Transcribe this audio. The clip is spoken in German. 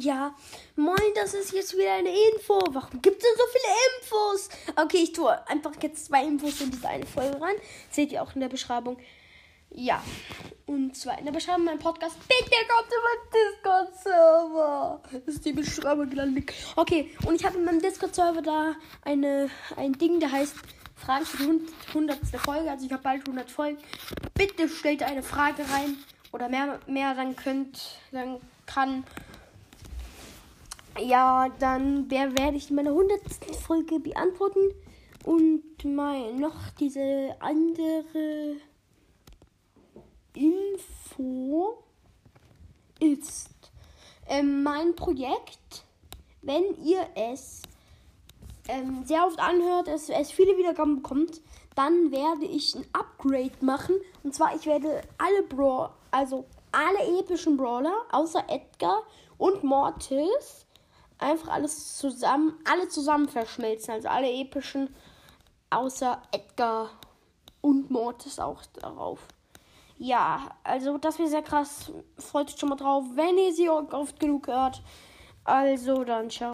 Ja, moin, das ist jetzt wieder eine Info. Warum gibt es denn so viele Infos? Okay, ich tue einfach jetzt zwei Infos in diese eine Folge rein. Seht ihr auch in der Beschreibung. Ja, und zwar in der Beschreibung mein Podcast. Bitte kommt über Discord-Server. Das ist die Beschreibung gelandet. Okay, und ich habe in meinem Discord-Server da eine, ein Ding, der heißt Fragen für die 100. Folge. Also ich habe bald 100 Folgen. Bitte stellt eine Frage rein oder mehr, mehr dann könnt, dann kann ja, dann werde ich meine 100. Folge beantworten. Und mal noch diese andere Info ist ähm, mein Projekt. Wenn ihr es ähm, sehr oft anhört, dass es viele Wiedergaben bekommt, dann werde ich ein Upgrade machen. Und zwar, ich werde alle Brawl, also alle epischen Brawler, außer Edgar und Mortis, einfach alles zusammen, alle zusammen verschmelzen. Also alle epischen, außer Edgar und Mortis auch darauf. Ja, also das wäre sehr krass. Freut euch schon mal drauf, wenn ihr sie oft genug hört. Also dann, ciao.